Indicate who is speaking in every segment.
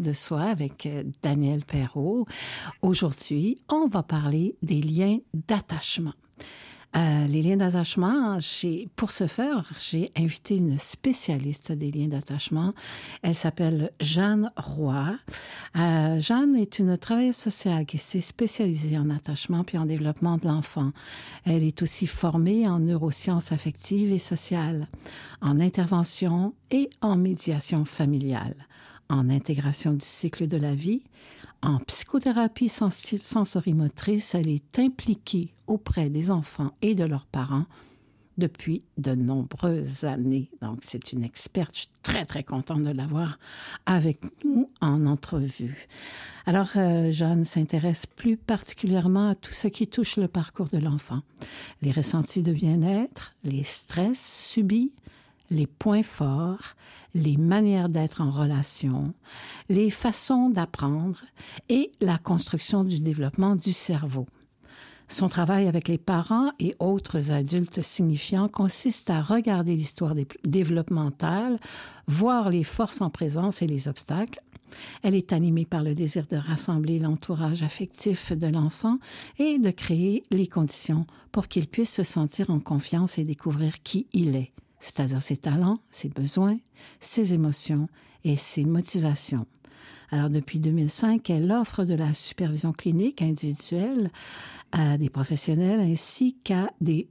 Speaker 1: de soi avec euh, Daniel Perrault. Aujourd'hui, on va parler des liens d'attachement. Euh, les liens d'attachement, pour ce faire, j'ai invité une spécialiste des liens d'attachement. Elle s'appelle Jeanne Roy. Euh, Jeanne est une travailleuse sociale qui s'est spécialisée en attachement puis en développement de l'enfant. Elle est aussi formée en neurosciences affectives et sociales, en intervention et en médiation familiale en intégration du cycle de la vie, en psychothérapie sensorimotrice, elle est impliquée auprès des enfants et de leurs parents depuis de nombreuses années. Donc, c'est une experte. Je suis très, très contente de l'avoir avec nous en entrevue. Alors, euh, Jeanne s'intéresse plus particulièrement à tout ce qui touche le parcours de l'enfant. Les ressentis de bien-être, les stress subis, les points forts, les manières d'être en relation, les façons d'apprendre et la construction du développement du cerveau. Son travail avec les parents et autres adultes signifiants consiste à regarder l'histoire développementale, voir les forces en présence et les obstacles. Elle est animée par le désir de rassembler l'entourage affectif de l'enfant et de créer les conditions pour qu'il puisse se sentir en confiance et découvrir qui il est c'est-à-dire ses talents, ses besoins, ses émotions et ses motivations. Alors, depuis 2005, elle offre de la supervision clinique individuelle à des professionnels ainsi qu'à des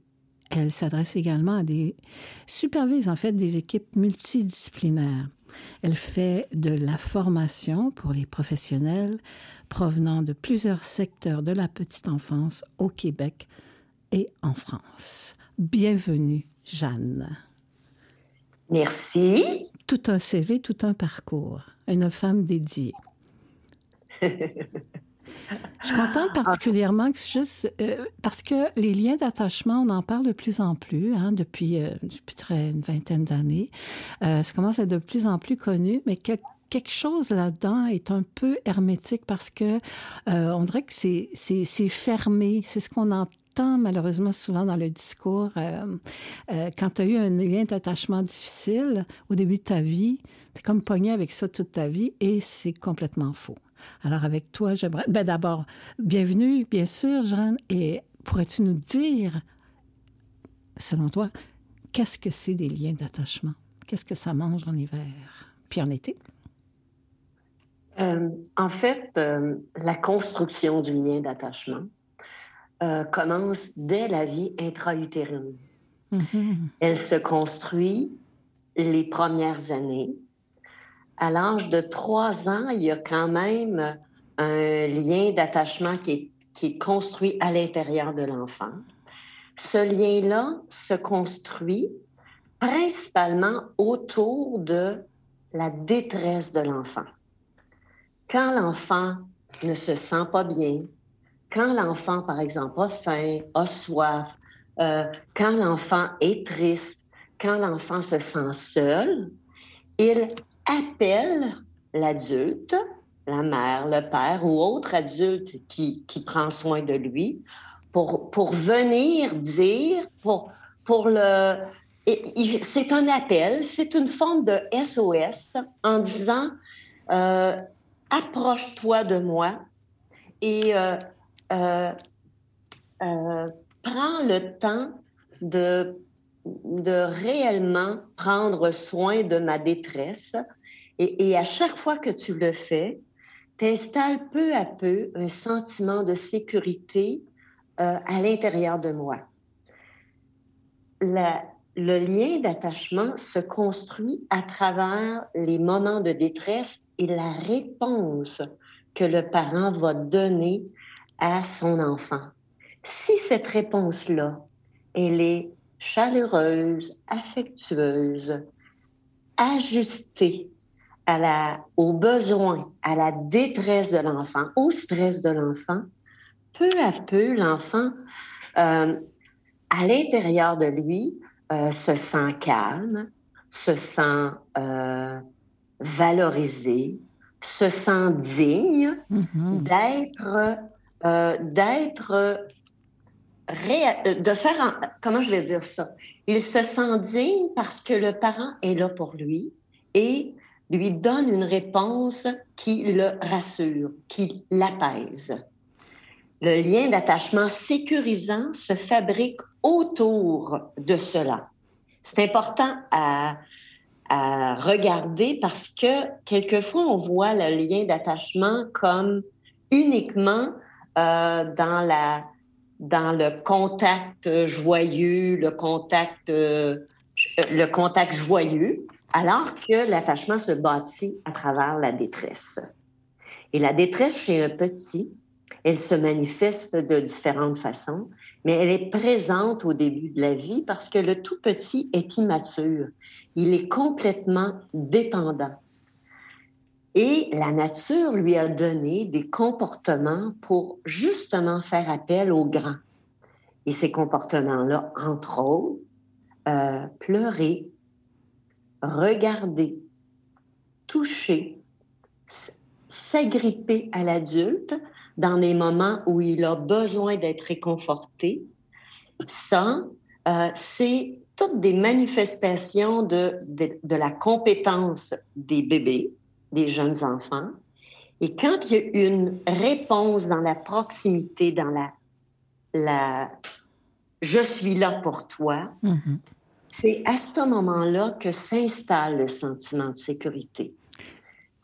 Speaker 1: elle s'adresse également à des supervise en fait des équipes multidisciplinaires. Elle fait de la formation pour les professionnels provenant de plusieurs secteurs de la petite enfance au Québec et en France. Bienvenue, Jeanne.
Speaker 2: Merci.
Speaker 1: Tout un CV, tout un parcours. Une femme dédiée. Je suis contente particulièrement que juste euh, parce que les liens d'attachement, on en parle de plus en plus hein, depuis, euh, une vingtaine d'années. Euh, ça commence à être de plus en plus connu, mais quelque chose là-dedans est un peu hermétique parce que on dirait que c'est fermé. C'est ce qu'on entend malheureusement souvent dans le discours, euh, euh, quand tu as eu un lien d'attachement difficile au début de ta vie, tu es comme pogné avec ça toute ta vie et c'est complètement faux. Alors avec toi, j'aimerais... Ben d'abord, bienvenue, bien sûr, Jeanne, et pourrais-tu nous dire, selon toi, qu'est-ce que c'est des liens d'attachement? Qu'est-ce que ça mange en hiver, puis en été?
Speaker 2: Euh, en fait, la construction du lien d'attachement, euh, commence dès la vie intra-utérine. Mm-hmm. Elle se construit les premières années. À l'âge de trois ans, il y a quand même un lien d'attachement qui est, qui est construit à l'intérieur de l'enfant. Ce lien-là se construit principalement autour de la détresse de l'enfant. Quand l'enfant ne se sent pas bien, quand l'enfant, par exemple, a faim, a soif, euh, quand l'enfant est triste, quand l'enfant se sent seul, il appelle l'adulte, la mère, le père ou autre adulte qui, qui prend soin de lui pour, pour venir dire, pour, pour le... C'est un appel, c'est une forme de SOS en disant euh, approche-toi de moi et euh, euh, euh, prends le temps de, de réellement prendre soin de ma détresse. Et, à chaque fois que tu le fais, t'installes peu à peu un sentiment de sécurité euh, à l'intérieur de moi. Le lien d'attachement se construit à travers les moments de détresse et la réponse que le parent va donner à son enfant. Si cette réponse-là, elle est chaleureuse, affectueuse, ajustée à la, aux besoins, à la détresse de l'enfant, au stress de l'enfant, peu à peu, l'enfant, euh, à l'intérieur de lui, euh, se sent calme, se sent euh, valorisé, se sent digne mm-hmm. d'être euh, d'être euh, de faire, comment je vais dire ça? Il se sent digne parce que le parent est là pour lui et lui donne une réponse qui le rassure, qui l'apaise. Le lien d'attachement sécurisant se fabrique autour de cela. C'est important à, regarder parce que quelquefois on voit le lien d'attachement comme uniquement euh, dans le contact joyeux, euh, le contact joyeux, alors que l'attachement se bâtit à travers la détresse. Et la détresse chez un petit, elle se manifeste de différentes façons, mais elle est présente au début de la vie parce que le tout petit est immature. Il est complètement dépendant. Et la nature lui a donné des comportements pour justement faire appel aux grands. Et ces comportements-là, entre autres, euh, pleurer, regarder, toucher, s'agripper à l'adulte dans des moments où il a besoin d'être réconforté. Ça, euh, c'est toutes des manifestations de, de, la compétence des bébés, des jeunes enfants. Et quand il y a une réponse dans la proximité, dans la, la je suis là pour toi, mm-hmm. c'est à ce moment-là que s'installe le sentiment de sécurité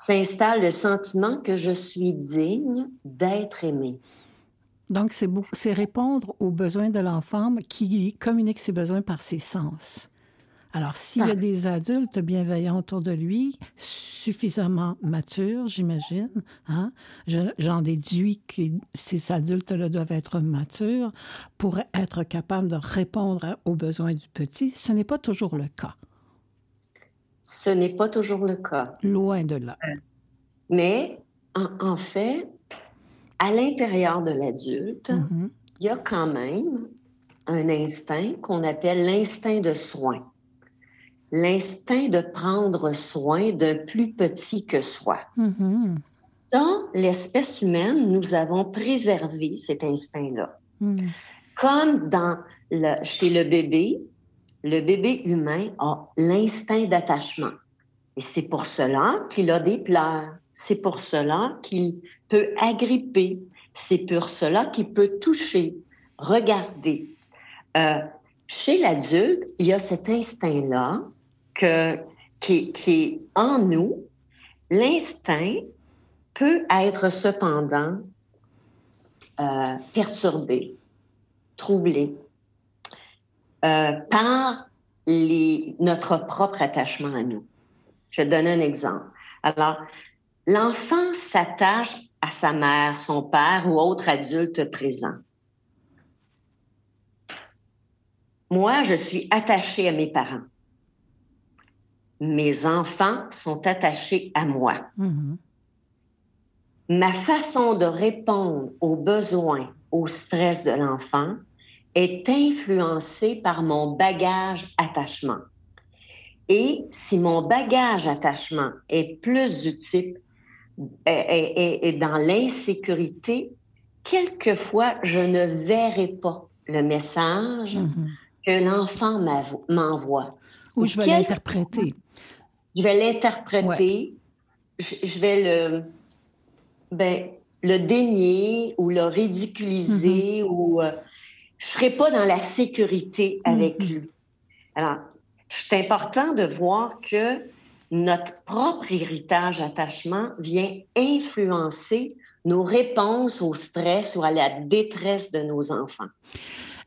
Speaker 2: s'installe le sentiment que je suis digne d'être aimé.
Speaker 1: Donc, c'est répondre aux besoins de l'enfant qui communique ses besoins par ses sens. Alors, s'il y a ah. des adultes bienveillants autour de lui, suffisamment matures, j'imagine, hein? j'en déduis que ces adultes-là doivent être matures pour être capables de répondre aux besoins du petit. Ce n'est pas toujours le cas.
Speaker 2: Ce n'est pas toujours le cas.
Speaker 1: Loin de là.
Speaker 2: Mais en, fait, à l'intérieur de l'adulte, mm-hmm. il y a quand même un instinct qu'on appelle l'instinct de soin. L'instinct de prendre soin d'un plus petit que soi. Mm-hmm. Dans l'espèce humaine, nous avons préservé cet instinct-là. Mm. Comme dans le, chez le bébé, le bébé humain a l'instinct d'attachement. Et c'est pour cela qu'il a des pleurs. C'est pour cela qu'il peut agripper. C'est pour cela qu'il peut toucher, regarder. Euh, chez l'adulte, il y a cet instinct-là que, qui, est en nous. L'instinct peut être cependant euh, perturbé, troublé. Euh, par les, notre propre attachement à nous. Je vais donner un exemple. Alors, l'enfant s'attache à sa mère, son père ou autre adulte présent. Moi, je suis attachée à mes parents. Mes enfants sont attachés à moi. Mm-hmm. Ma façon de répondre aux besoins, au stress de l'enfant est influencé par mon bagage attachement. Et si mon bagage attachement est plus du type est, dans l'insécurité, quelquefois je ne verrai pas le message mm-hmm. que l'enfant m'envoie.
Speaker 1: Ou je vais l'interpréter.
Speaker 2: Je vais l'interpréter. Je, vais le, ben, le dénier ou le ridiculiser mm-hmm. ou euh, je serai pas dans la sécurité avec mm-hmm. lui. Alors, c'est important de voir que notre propre héritage attachement vient influencer nos réponses au stress ou à la détresse de nos enfants.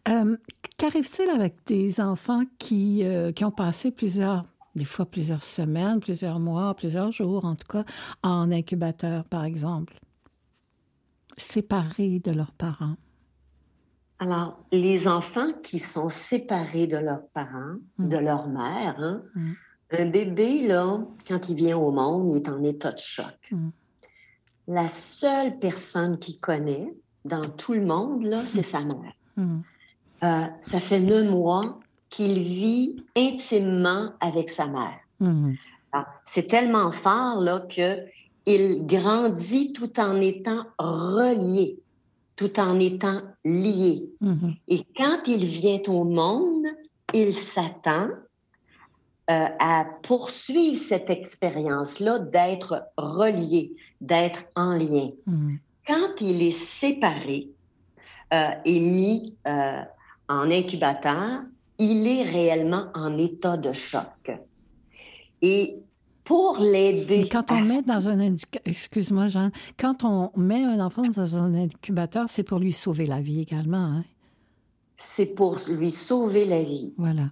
Speaker 1: Euh, Qu'arrive-t-il avec des enfants qui, euh, qui ont passé plusieurs, des fois plusieurs semaines, plusieurs mois, plusieurs jours en tout cas, en incubateur par exemple, séparés de leurs parents?
Speaker 2: Alors, les enfants qui sont séparés de leurs parents, mm. de leur mère, hein, mm. un bébé, là, quand il vient au monde, il est en état de choc. Mm. La seule personne qu'il connaît dans tout le monde, là, c'est sa mère. Euh, ça fait neuf mois qu'il vit intimement avec sa mère. C'est tellement fort là, qu'il grandit tout en étant relié tout en étant lié. Mm-hmm. Et quand il vient au monde, il s'attend euh, à poursuivre cette expérience-là d'être relié, d'être en lien. Mm. Quand il est séparé euh, et mis euh, en incubateur, il est réellement en état de choc. Et pour l'aider.
Speaker 1: Quand on met dans un excuse-moi Jean, quand on met un enfant dans un incubateur, c'est pour lui sauver la vie également. Hein?
Speaker 2: C'est pour lui sauver la vie.
Speaker 1: Voilà.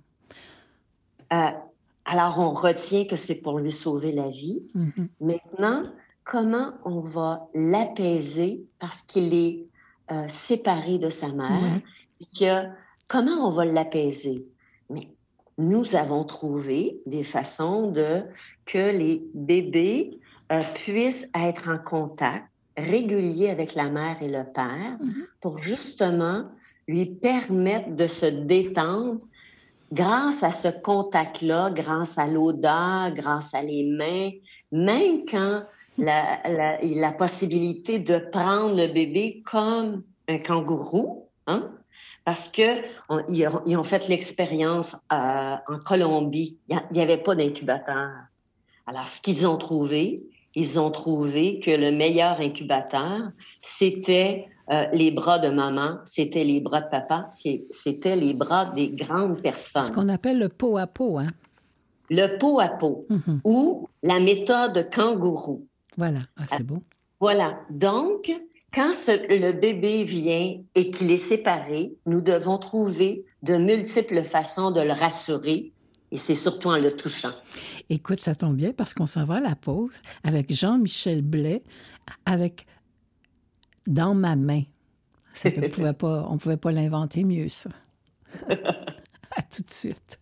Speaker 2: Alors, on retient que c'est pour lui sauver la vie. Mm-hmm. Maintenant, comment on va l'apaiser parce qu'il est euh, séparé de sa mère? Que, comment on va l'apaiser? Mais nous avons trouvé des façons de que les bébés euh, puissent être en contact régulier avec la mère et le père mm-hmm. pour justement lui permettre de se détendre grâce à ce contact-là, grâce à l'odeur, grâce à les mains, même quand la, la, possibilité de prendre le bébé comme un kangourou, hein? Parce que ils, ont, fait l'expérience euh, en Colombie. Il n'y avait pas d'incubateur. Alors, ce qu'ils ont trouvé, ils ont trouvé que le meilleur incubateur, c'était euh, les bras de maman, c'était les bras de papa, c'était les bras des grandes personnes.
Speaker 1: Ce qu'on appelle le pot à pot, hein?
Speaker 2: Le pot à pot, mhm. ou la méthode kangourou.
Speaker 1: Voilà, ah, c'est beau.
Speaker 2: Voilà. Donc, quand le bébé vient et qu'il est séparé, nous devons trouver de multiples façons de le rassurer, et c'est surtout en le touchant.
Speaker 1: Écoute, ça tombe bien parce qu'on s'en va à la pause avec Jean-Michel Blais, avec dans ma main. Ça on ne pouvait pas l'inventer mieux, ça. à tout de suite.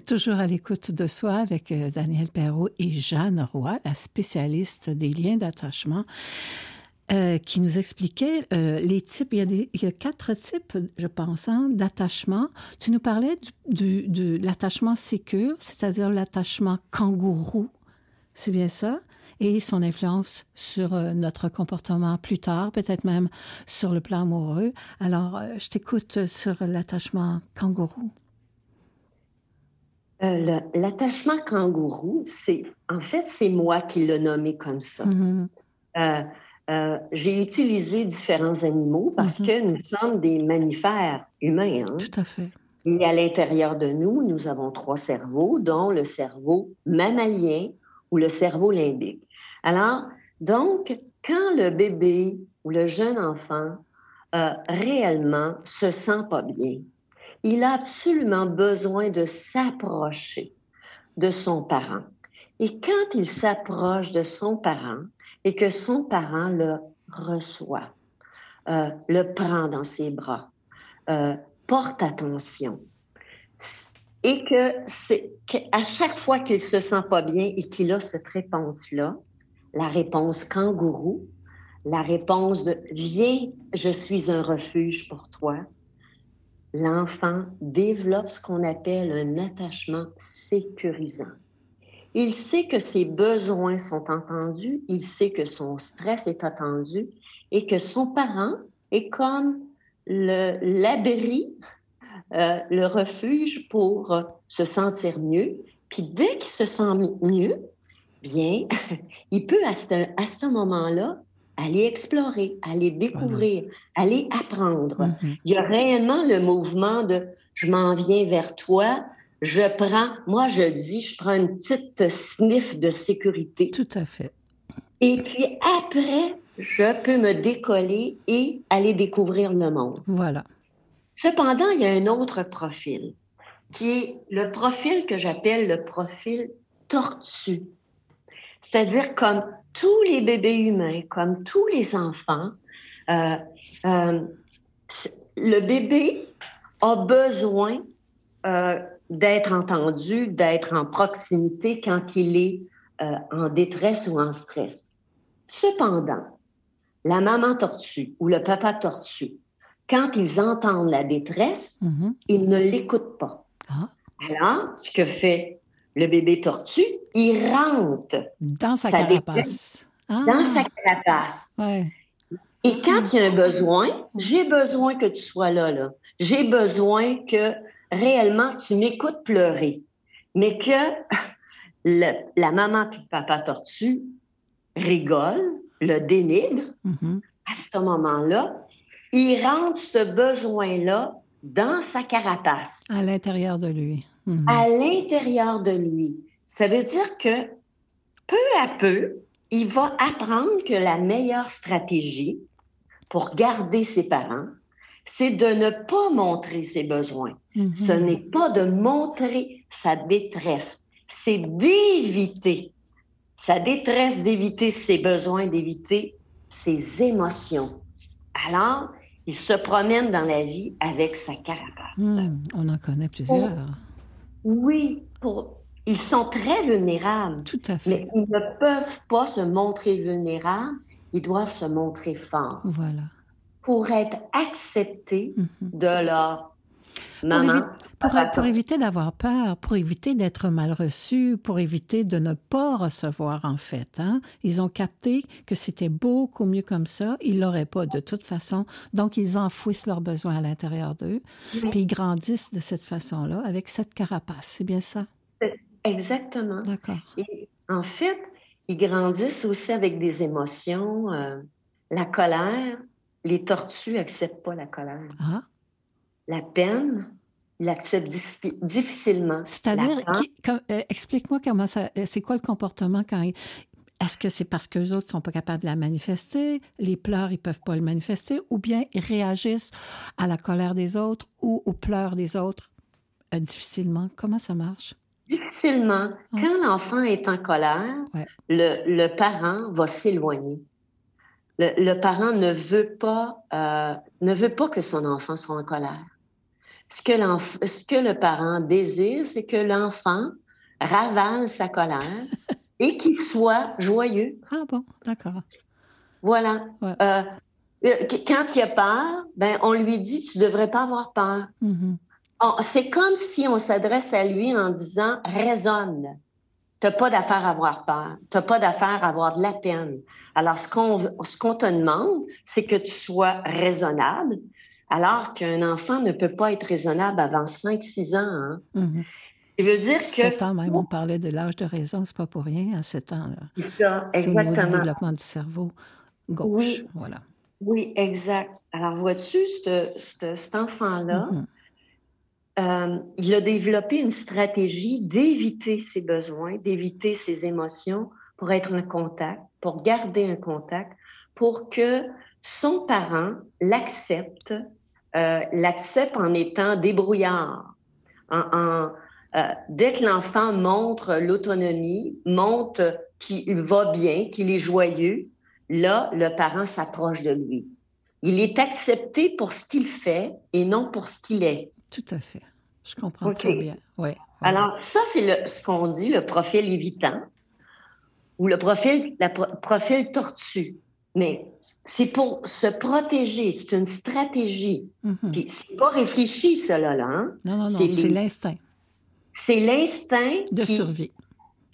Speaker 1: Toujours à l'écoute de soi avec euh, Daniel Perrault et Jeanne Roy, la spécialiste des liens d'attachement. Euh, qui nous expliquait euh, les types. Il y, a quatre types, je pense, hein, d'attachement. Tu nous parlais de l'attachement sécure, c'est-à-dire l'attachement kangourou. C'est bien ça? Et son influence sur notre comportement plus tard, peut-être même sur le plan amoureux. Alors, je t'écoute sur l'attachement kangourou.
Speaker 2: Euh, l'attachement kangourou, c'est en fait c'est moi qui l'ai nommé comme ça. Mm-hmm. euh, euh, j'ai utilisé différents animaux parce mm-hmm. que nous sommes des mammifères humains. Hein?
Speaker 1: Tout à fait.
Speaker 2: Et à l'intérieur de nous, nous avons trois cerveaux, dont le cerveau mammalien ou le cerveau limbique. Alors, donc, quand le bébé ou le jeune enfant euh, réellement se sent pas bien, il a absolument besoin de s'approcher de son parent. Et quand il s'approche de son parent et que son parent le reçoit, euh, le prend dans ses bras, euh, porte attention, et que c'est qu'à chaque fois qu'il se sent pas bien et qu'il a cette réponse-là, la réponse kangourou, la réponse de viens, je suis un refuge pour toi, l'enfant développe ce qu'on appelle un attachement sécurisant. Il sait que ses besoins sont entendus, il sait que son stress est attendu et que son parent est comme l'abri, euh, le refuge pour euh, se sentir mieux. Puis dès qu'il se sent mieux, bien, il peut à ce, à ce moment-là aller explorer, aller découvrir, aller apprendre. Mm-hmm. Il y a réellement le mouvement de je m'en viens vers toi, je prends, moi je dis, je prends une petite sniff de sécurité.
Speaker 1: Tout à fait.
Speaker 2: Et puis après, je peux me décoller et aller découvrir le monde.
Speaker 1: Voilà.
Speaker 2: Cependant, il y a un autre profil, qui est le profil que j'appelle le profil tortue. C'est-à-dire comme tous les bébés humains, comme tous les enfants, euh, euh, le bébé a besoin euh, d'être entendu, d'être en proximité quand il est en détresse ou en stress. Cependant, la maman tortue ou le papa tortue, quand ils entendent la détresse, mm-hmm. ils ne l'écoutent pas. Ah. Alors, ce que fait le bébé tortue, il rentre
Speaker 1: dans sa, carapace.
Speaker 2: Ah. Dans sa carapace. Et quand il y a un besoin, j'ai besoin que tu sois là, là. J'ai besoin que réellement tu m'écoutes pleurer. Mais que la maman et le papa tortue rigolent, le dénigrent. Mm-hmm. À ce moment-là, il rentre ce besoin-là dans sa carapace.
Speaker 1: À l'intérieur de lui.
Speaker 2: Mhm. à l'intérieur de lui. Ça veut dire que peu à peu, il va apprendre que la meilleure stratégie pour garder ses parents, c'est de ne pas montrer ses besoins. Mhm. Ce n'est pas de montrer sa détresse, c'est d'éviter sa détresse, d'éviter ses besoins, d'éviter ses émotions. Alors, il se promène dans la vie avec sa carapace. Hmm,
Speaker 1: on en connaît plusieurs.
Speaker 2: Oui, pour... ils sont très vulnérables.
Speaker 1: Tout à fait.
Speaker 2: Mais ils ne peuvent pas se montrer vulnérables, ils doivent se montrer forts.
Speaker 1: Voilà.
Speaker 2: Pour être acceptés mhm. de leur Maman,
Speaker 1: pour, pour, éviter d'avoir peur, pour éviter d'être mal reçu, pour éviter de ne pas recevoir en fait. Hein? Ils ont capté que c'était beaucoup mieux comme ça. Ils l'auraient pas de toute façon. Donc, ils enfouissent leurs besoins à l'intérieur d'eux. Puis ils grandissent de cette façon-là, avec cette carapace. C'est bien ça?
Speaker 2: Exactement.
Speaker 1: D'accord.
Speaker 2: En fait, ils grandissent aussi avec des émotions. Euh, la colère, les tortues n'acceptent pas la colère.
Speaker 1: Ah
Speaker 2: la peine, il accepte difficilement.
Speaker 1: C'est-à-dire, euh, explique-moi comment ça, euh, c'est quoi le comportement quand est-ce que c'est parce que les autres sont pas capables de la manifester, les pleurs ils peuvent pas le manifester, ou bien ils réagissent à la colère des autres ou aux pleurs des autres euh, difficilement? Comment ça marche?
Speaker 2: Difficilement. Quand l'enfant est en colère, le, parent va s'éloigner. Le, parent ne veut pas ne veut pas que son enfant soit en colère. Ce que, ce que le parent désire, c'est que l'enfant ravale sa colère et qu'il soit joyeux.
Speaker 1: Ah bon, d'accord.
Speaker 2: Voilà. Euh, euh, quand il a peur, ben, on lui dit, tu ne devrais pas avoir peur. Mm-hmm. C'est comme si on s'adresse à lui en disant, raisonne. Tu n'as pas d'affaire à avoir peur. Tu n'as pas d'affaire à avoir de la peine. Alors, ce qu'on ce qu'on te demande, c'est que tu sois raisonnable, alors qu'un enfant ne peut pas être raisonnable avant 5-6 ans. Hein?
Speaker 1: Il veut dire que. 7 ans même, on parlait de l'âge de raison, c'est pas pour rien à 7 ans.
Speaker 2: C'est ça, exactement.
Speaker 1: C'est le développement du cerveau gauche.
Speaker 2: Oui.
Speaker 1: Voilà.
Speaker 2: Oui, exact. Alors, vois-tu, cet enfant-là, mm-hmm. euh, il a développé une stratégie d'éviter ses besoins, d'éviter ses émotions pour être en contact, pour garder un contact, pour que son parent l'accepte, euh, l'accepte en étant débrouillard, en, euh, dès que l'enfant montre l'autonomie, montre qu'il va bien, qu'il est joyeux, là, le parent s'approche de lui. Il est accepté pour ce qu'il fait et non pour ce qu'il est.
Speaker 1: Tout à fait. Je comprends très bien. Ouais,
Speaker 2: Alors, ça, c'est ce qu'on dit le profil évitant ou le profil, la profil tortue. Mais c'est pour se protéger, c'est une stratégie. Mm-hmm. C'est pas réfléchi, cela, là. Hein?
Speaker 1: Non, non, non, c'est l'instinct.
Speaker 2: C'est l'instinct.
Speaker 1: De survie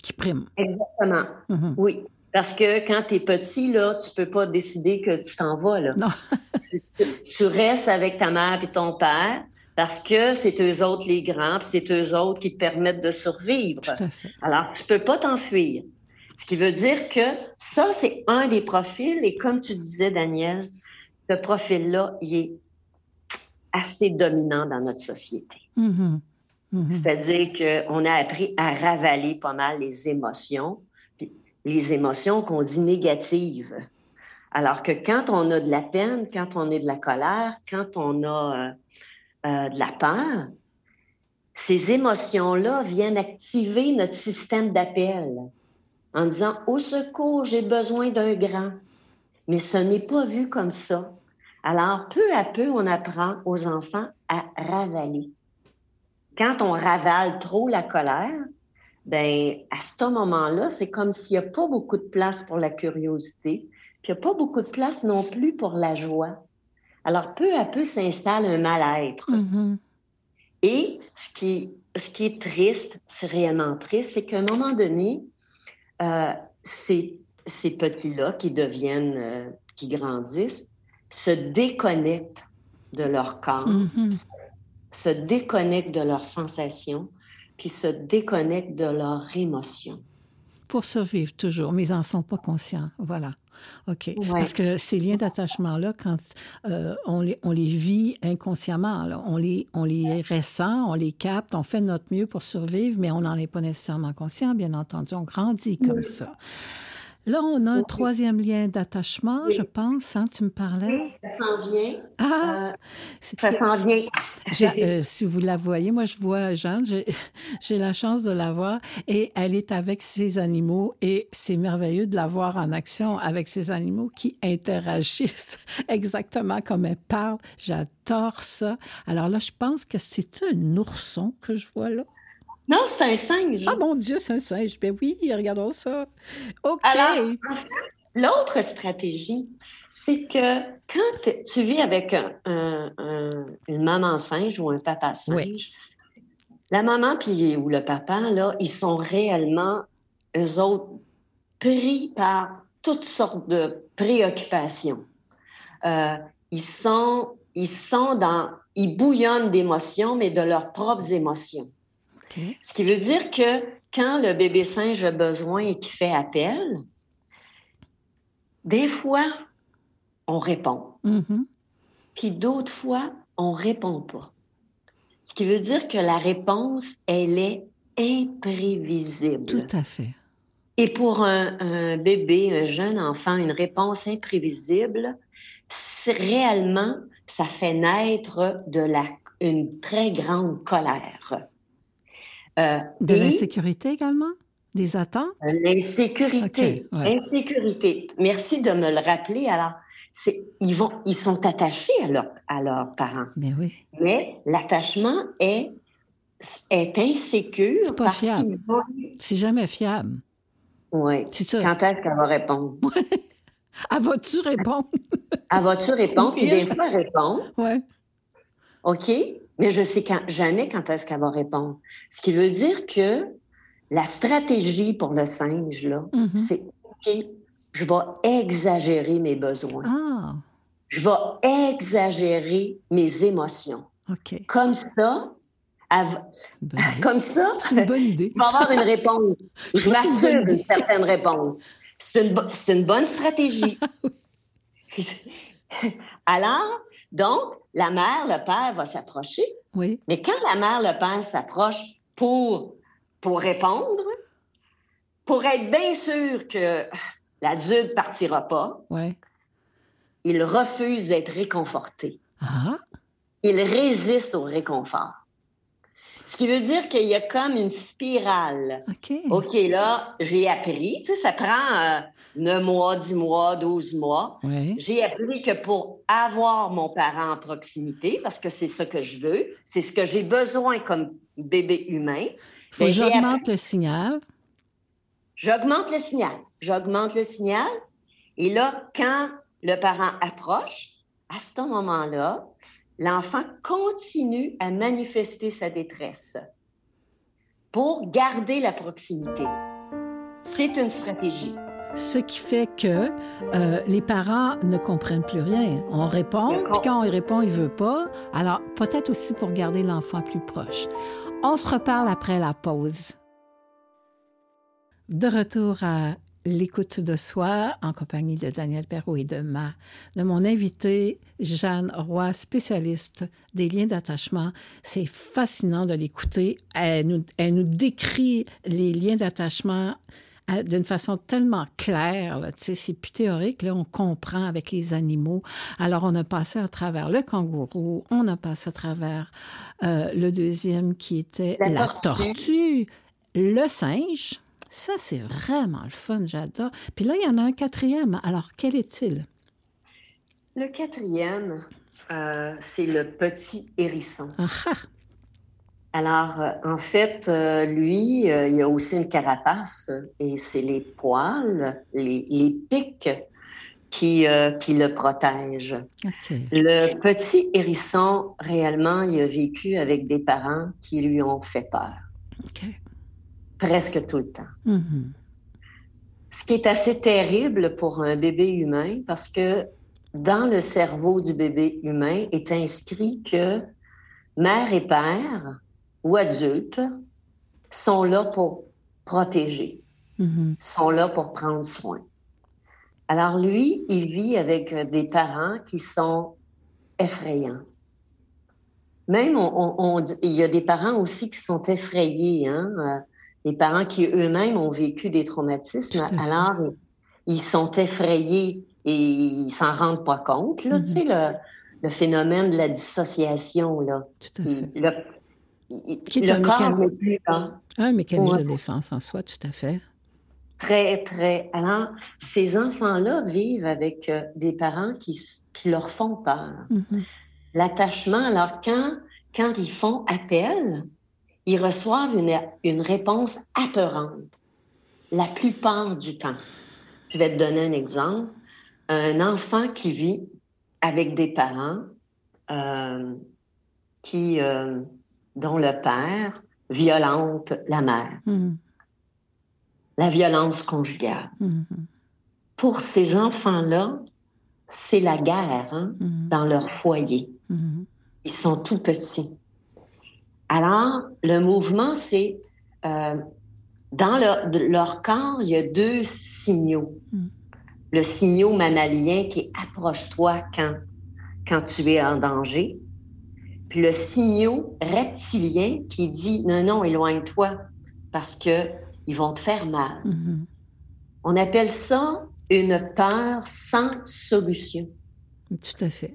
Speaker 1: qui prime.
Speaker 2: Exactement. Mm-hmm. Oui. Parce que quand tu es petit, là, tu peux pas décider que tu t'en vas. Là.
Speaker 1: Non.
Speaker 2: tu, restes avec ta mère et ton père parce que c'est eux autres les grands, puis c'est eux autres qui te permettent de survivre. Alors, tu peux pas t'enfuir. Ce qui veut dire que ça, c'est un des profils. Et comme tu disais, Daniel, ce profil-là, il est assez dominant dans notre société. Mm-hmm. Mm-hmm. C'est-à-dire qu'on a appris à ravaler pas mal les émotions, les émotions qu'on dit négatives. Alors que quand on a de la peine, quand on a de la colère, quand on a euh, euh, de la peur, ces émotions-là viennent activer notre système d'appel en disant Au secours, j'ai besoin d'un grand. Mais ce n'est pas vu comme ça. Alors, peu à peu, on apprend aux enfants à ravaler quand on ravale trop la colère, ben à ce moment-là, c'est comme s'il n'y a pas beaucoup de place pour la curiosité, puis il n'y a pas beaucoup de place non plus pour la joie. Alors, peu à peu s'installe un mal-être. Mm-hmm. Et ce qui, ce qui est triste, c'est réellement triste, c'est qu'à un moment donné, euh, ces, ces petits-là qui deviennent, euh, qui grandissent, se déconnectent de leur corps, mm-hmm se déconnectent de leurs sensations, puis se déconnectent de leurs émotions.
Speaker 1: Pour survivre toujours, mais ils n'en sont pas conscients. Voilà. OK. Parce que ces liens d'attachement-là, quand euh, on, les, on les vit inconsciemment, on, les, on les ressent, on les capte, on fait notre mieux pour survivre, mais on n'en est pas nécessairement conscient, bien entendu. On grandit comme ça. Là, on a un troisième lien d'attachement, je pense. Hein, tu me parlais.
Speaker 2: Ça s'en vient. Ah, euh, ça s'en vient.
Speaker 1: Euh, si vous la voyez, moi, je vois Jeanne. J'ai la chance de la voir et elle est avec ses animaux et c'est merveilleux de la voir en action avec ses animaux qui interagissent exactement comme elle parle. J'adore ça. Alors là, je pense que c'est un ourson que je vois là.
Speaker 2: Non, c'est un singe.
Speaker 1: Ah mon Dieu, c'est un singe. Ben oui, regardons ça. OK.
Speaker 2: l'autre stratégie, c'est que quand tu vis avec une maman singe ou un papa singe, la maman puis, ou le papa, là, ils sont réellement, eux autres, pris par toutes sortes de préoccupations. Euh, ils sont, ils sont dans, ils bouillonnent d'émotions, mais de leurs propres émotions. Ce qui veut dire que quand le bébé singe a besoin et qu'il fait appel, des fois, on répond. Mm-hmm. Puis d'autres fois, on répond pas. Ce qui veut dire que la réponse, elle est imprévisible.
Speaker 1: Tout à fait.
Speaker 2: Et pour un, bébé, un jeune enfant, une réponse imprévisible, réellement, ça fait naître de la, une très grande colère.
Speaker 1: Euh, de l'insécurité également? Des attentes?
Speaker 2: L'insécurité. Insécurité. Merci de me le rappeler. Alors, ils, vont, ils sont attachés à, leur, à leurs parents.
Speaker 1: Mais oui.
Speaker 2: Mais l'attachement est, est insécure.
Speaker 1: C'est pas fiable. C'est jamais fiable.
Speaker 2: Oui. C'est ça. Quand est-ce qu'elle va répondre?
Speaker 1: Elle va-tu répondre?
Speaker 2: Elle va-tu répondre? Puis des fois, répondre.
Speaker 1: Oui.
Speaker 2: OK? Mais je sais quand, jamais quand est-ce qu'elle va répondre. Ce qui veut dire que la stratégie pour le singe, là, mm-hmm. c'est OK, je vais exagérer mes besoins.
Speaker 1: Ah.
Speaker 2: Je vais exagérer mes émotions.
Speaker 1: OK.
Speaker 2: Comme ça, comme ça,
Speaker 1: c'est une bonne idée.
Speaker 2: je vais avoir une réponse. je m'assure d'une certaine réponse. C'est une, une, bonne stratégie. Alors, donc, la mère, le père va s'approcher.
Speaker 1: Oui.
Speaker 2: Mais quand la mère, le père s'approche pour, pour répondre, pour être bien sûr que l'adulte ne partira pas,
Speaker 1: ouais.
Speaker 2: il refuse d'être réconforté.
Speaker 1: Ah.
Speaker 2: Il résiste au réconfort. Ce qui veut dire qu'il y a comme une spirale.
Speaker 1: OK.
Speaker 2: OK, là, j'ai appris. Tu sais, ça prend euh, 9 mois, 10 mois, 12 mois. J'ai appris que pour avoir mon parent en proximité, parce que c'est ce que je veux, c'est ce que j'ai besoin comme bébé humain.
Speaker 1: Faut que ben, j'augmente le signal.
Speaker 2: J'augmente le signal. J'augmente le signal. Et là, quand le parent approche, à ce moment-là, l'enfant continue à manifester sa détresse pour garder la proximité. C'est une stratégie.
Speaker 1: Ce qui fait que euh, les parents ne comprennent plus rien. On répond, puis quand on répond, il veut pas. Alors, peut-être aussi pour garder l'enfant plus proche. On se reparle après la pause. De retour à l'écoute de soi en compagnie de Daniel Perrault et de ma, de mon invité Jeanne Roy, spécialiste des liens d'attachement. C'est fascinant de l'écouter. Elle nous, elle nous décrit les liens d'attachement d'une façon tellement claire. C'est plus théorique. Là, on comprend avec les animaux. Alors, on a passé à travers le kangourou, on a passé à travers euh, le deuxième qui était la tortue, le singe ça, c'est vraiment le fun, j'adore. Puis là, il y en a un quatrième. Alors, quel est-il?
Speaker 2: Le quatrième, euh, c'est le petit hérisson. Alors, euh, en fait, euh, lui, il y a aussi une carapace et c'est les poils, les, pics qui, qui le protègent. Le petit hérisson, réellement, il a vécu avec des parents qui lui ont fait peur presque tout le temps.
Speaker 1: Mm-hmm.
Speaker 2: Ce qui est assez terrible pour un bébé humain parce que dans le cerveau du bébé humain est inscrit que mère et père ou adultes sont là pour protéger,
Speaker 1: mm-hmm.
Speaker 2: sont là pour prendre soin. Alors lui, il vit avec des parents qui sont effrayants. Même, on, il y a des parents aussi qui sont effrayés. Hein? Euh, les parents qui eux-mêmes ont vécu des traumatismes, alors ils sont effrayés et ils s'en rendent pas compte. Là, Tu sais, mm-hmm. le, phénomène de la dissociation, là.
Speaker 1: Tout à fait.
Speaker 2: Le, qui est un, corps plus
Speaker 1: un mécanisme de défense en soi, tout à fait.
Speaker 2: Très, très. Alors, ces enfants-là vivent avec euh, des parents qui, qui, leur font peur.
Speaker 1: Mm-hmm.
Speaker 2: L'attachement, alors quand, quand ils font appel, ils reçoivent une, réponse apeurante la plupart du temps. Je vais te donner un exemple. Un enfant qui vit avec des parents euh, qui, euh, dont le père violente la mère.
Speaker 1: Mm-hmm.
Speaker 2: La violence conjugale.
Speaker 1: Mm-hmm.
Speaker 2: Pour ces enfants-là, c'est la guerre hein, mm-hmm. dans leur foyer. Ils sont tout petits. Alors, le mouvement, c'est euh, dans leur, corps, il y a deux signaux.
Speaker 1: Hmm.
Speaker 2: Le signal mammalien qui est approche-toi quand, quand tu es en danger. Puis le signal reptilien qui dit non, non, éloigne-toi parce que ils vont te faire mal.
Speaker 1: Hmm.
Speaker 2: On appelle ça une peur sans solution.
Speaker 1: Tout à fait.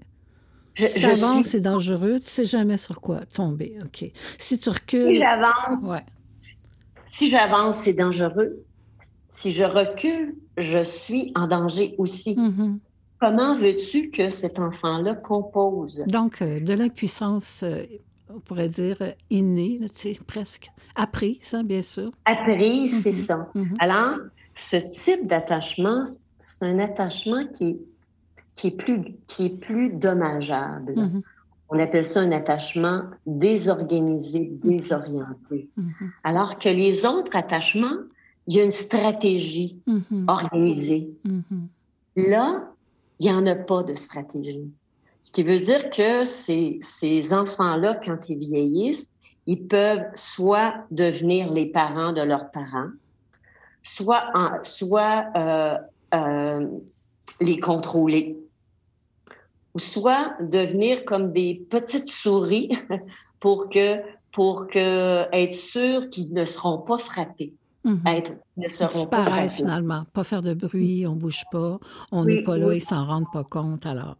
Speaker 1: Je, si tu c'est dangereux. Tu sais jamais sur quoi tomber. OK. Si tu recules.
Speaker 2: Si j'avance.
Speaker 1: Ouais.
Speaker 2: Si j'avance, c'est dangereux. Si je recule, je suis en danger aussi.
Speaker 1: Mm-hmm.
Speaker 2: Comment veux-tu que cet enfant-là compose?
Speaker 1: Donc, euh, de l'impuissance, euh, on pourrait dire innée, tu sais, presque. Apprise, hein, bien sûr.
Speaker 2: Apprise, c'est mhm. ça. Mhm. Alors, ce type d'attachement, c'est un attachement qui est, qui est, plus, qui est plus dommageable. Mhm. On appelle ça un attachement désorganisé, désorienté. Alors que les autres attachements, il y a une stratégie organisée. Là, il n'y en a pas de stratégie. Ce qui veut dire que ces, ces enfants-là, quand ils vieillissent, ils peuvent soit devenir les parents de leurs parents, soit, soit euh, euh, les contrôler, ou soit devenir comme des petites souris pour que pour que être sûr qu'ils ne seront pas frappés.
Speaker 1: Être, ne seront pas finalement, pas faire de bruit, on bouge pas, on n'est pas là, ils s'en rendent pas compte. Alors,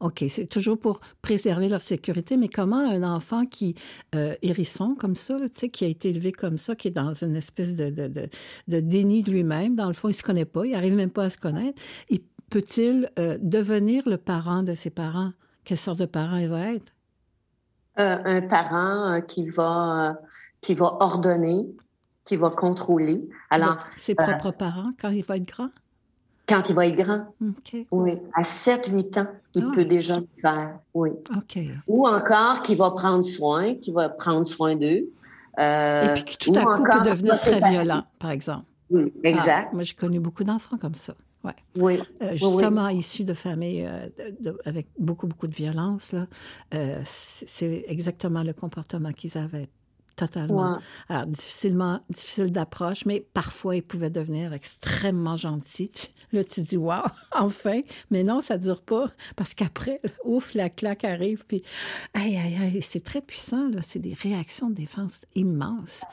Speaker 1: OK, c'est toujours pour préserver leur sécurité, mais comment un enfant qui, euh, hérisson comme ça, tu sais, qui a été élevé comme ça, qui est dans une espèce de, de, de, déni de lui-même, dans le fond, il se connaît pas, il arrive même pas à se connaître, peut-il euh, devenir le parent de ses parents? Quelle sorte de parent il va être?
Speaker 2: Euh, un parent qui, va, qui va ordonner, qui va contrôler.
Speaker 1: Alors, ses propres parents quand il va être grand?
Speaker 2: Quand il va être grand. Oui, à 7-8 ans, il ah. peut déjà le faire. Oui. Ou encore qu'il va prendre soin, qu'il va prendre soin d'eux.
Speaker 1: Euh, Et puis qui tout à coup peut devenir très violent, par exemple.
Speaker 2: Oui, ah, exact.
Speaker 1: moi, j'ai connu beaucoup d'enfants comme ça. Ouais. Oui. Euh, justement, issus de familles euh, avec beaucoup, beaucoup de violence, c'est exactement le comportement qu'ils avaient Totalement. Alors, difficilement, difficile d'approche, mais parfois, il pouvait devenir extrêmement gentil. Là, tu dis, waouh, enfin. Mais non, ça ne dure pas parce qu'après, ouf, la claque arrive. Puis, aïe, aïe, aïe, c'est très puissant. Là. C'est des réactions de défense immenses.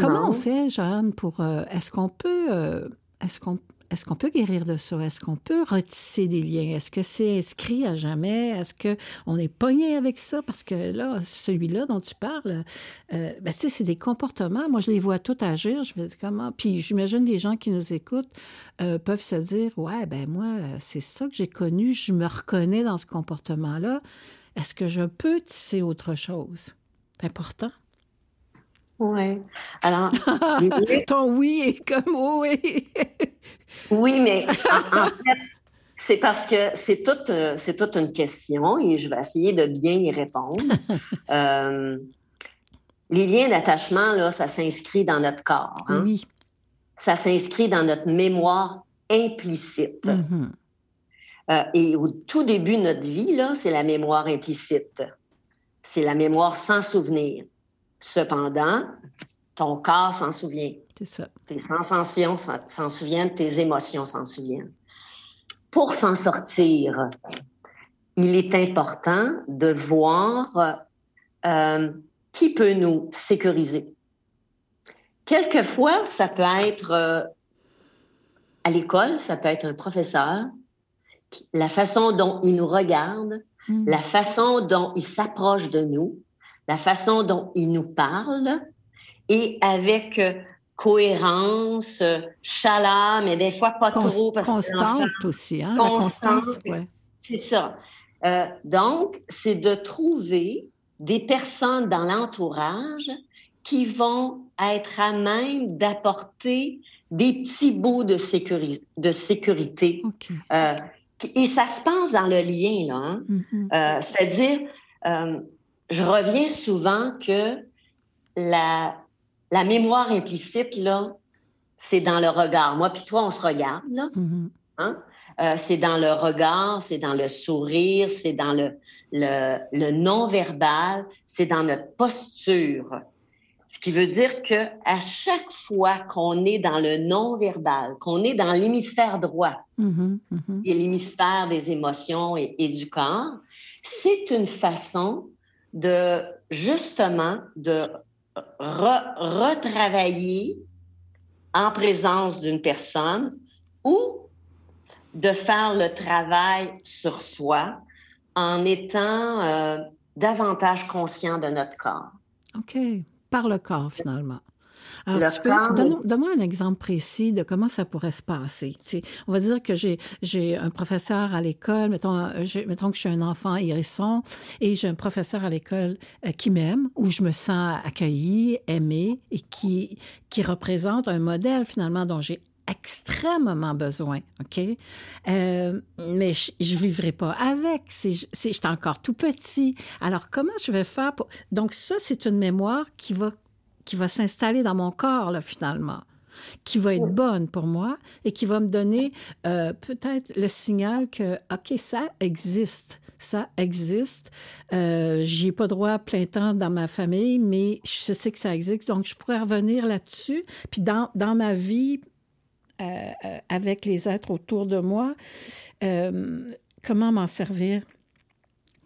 Speaker 1: Comment on fait, Jeanne, pour. Euh, est-ce qu'on peut. Euh, est-ce qu'on est-ce qu'on peut guérir de ça? Est-ce qu'on peut retisser des liens? Est-ce que c'est inscrit à jamais? Est-ce qu'on est pogné avec ça? Parce que là, celui-là dont tu parles, euh, ben, tu sais, c'est des comportements. Moi, je les vois tout agir. Je me dis comment? Puis j'imagine les gens qui nous écoutent euh, peuvent se dire Ouais, ben moi, c'est ça que j'ai connu. Je me reconnais dans ce comportement-là. Est-ce que je peux tisser autre chose? C'est important.
Speaker 2: Oui. Alors.
Speaker 1: Ton oui est comme oui.
Speaker 2: oui, mais en, fait, c'est parce que c'est toute, c'est toute une question et je vais essayer de bien y répondre. Euh, les liens d'attachement, là, ça s'inscrit dans notre corps. Hein? Oui. Ça s'inscrit dans notre mémoire implicite. Mm-hmm. Euh, et au tout début de notre vie, là, c'est la mémoire implicite. C'est la mémoire sans souvenir. Cependant, ton corps s'en souvient.
Speaker 1: C'est ça.
Speaker 2: Tes sensations s'en souviennent, tes émotions s'en souviennent. Pour s'en sortir, il est important de voir euh, qui peut nous sécuriser. Quelquefois, ça peut être euh, à l'école, ça peut être un professeur, la façon dont il nous regarde, mm. la façon dont il s'approche de nous, la façon dont il nous parle et avec euh, cohérence, chaleur, mais des fois pas trop.
Speaker 1: Parce constante aussi, hein? la constance,
Speaker 2: C'est ça. Euh, donc, c'est de trouver des personnes dans l'entourage qui vont être à même d'apporter des petits bouts de, de sécurité. Euh, et ça se passe dans le lien, là. Hein? Mm-hmm. C'est-à-dire, je reviens souvent que la, la mémoire implicite, là, c'est dans le regard. Moi, puis toi, on se regarde, là. Mm-hmm. Hein? Euh, c'est dans le regard, c'est dans le sourire, c'est dans le, le, le non-verbal, c'est dans notre posture. Ce qui veut dire que à chaque fois qu'on est dans le non-verbal, qu'on est dans l'hémisphère droit mm-hmm. Mm-hmm. et l'hémisphère des émotions et, et du corps, c'est une façon de justement de retravailler en présence d'une personne ou de faire le travail sur soi en étant euh, davantage conscient de notre corps.
Speaker 1: OK. Par le corps, finalement. Alors, tu peux, donne-moi un exemple précis de comment ça pourrait se passer. on va dire que j'ai, j'ai un professeur à l'école, mettons, mettons que je suis un enfant hérisson, et j'ai un professeur à l'école euh, qui m'aime, où je me sens accueillie, aimée, et qui, qui représente un modèle finalement dont j'ai extrêmement besoin, OK? Euh, mais je ne vivrai pas avec. C'est, j'étais encore tout petit. Alors, comment je vais faire pour... Donc, ça, c'est une mémoire qui va, qui va s'installer dans mon corps, là, finalement qui va être bonne pour moi et qui va me donner euh, peut-être le signal que, OK, ça existe, ça existe. Euh, J'y ai pas droit plein temps dans ma famille, mais je sais que ça existe, donc je pourrais revenir là-dessus. Puis dans, dans ma vie euh, euh, avec les êtres autour de moi, comment m'en servir?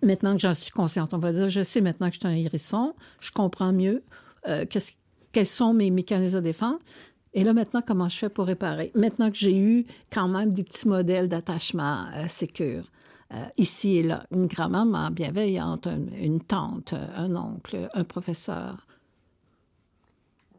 Speaker 1: Maintenant que j'en suis consciente. On va dire, je sais maintenant que je suis un hérisson, je comprends mieux quels sont mes mécanismes de défense. Et là, maintenant, comment je fais pour réparer? Maintenant que j'ai eu quand même des petits modèles d'attachement sécure, ici et là, une grand-maman bienveillante, une tante, un oncle, un professeur.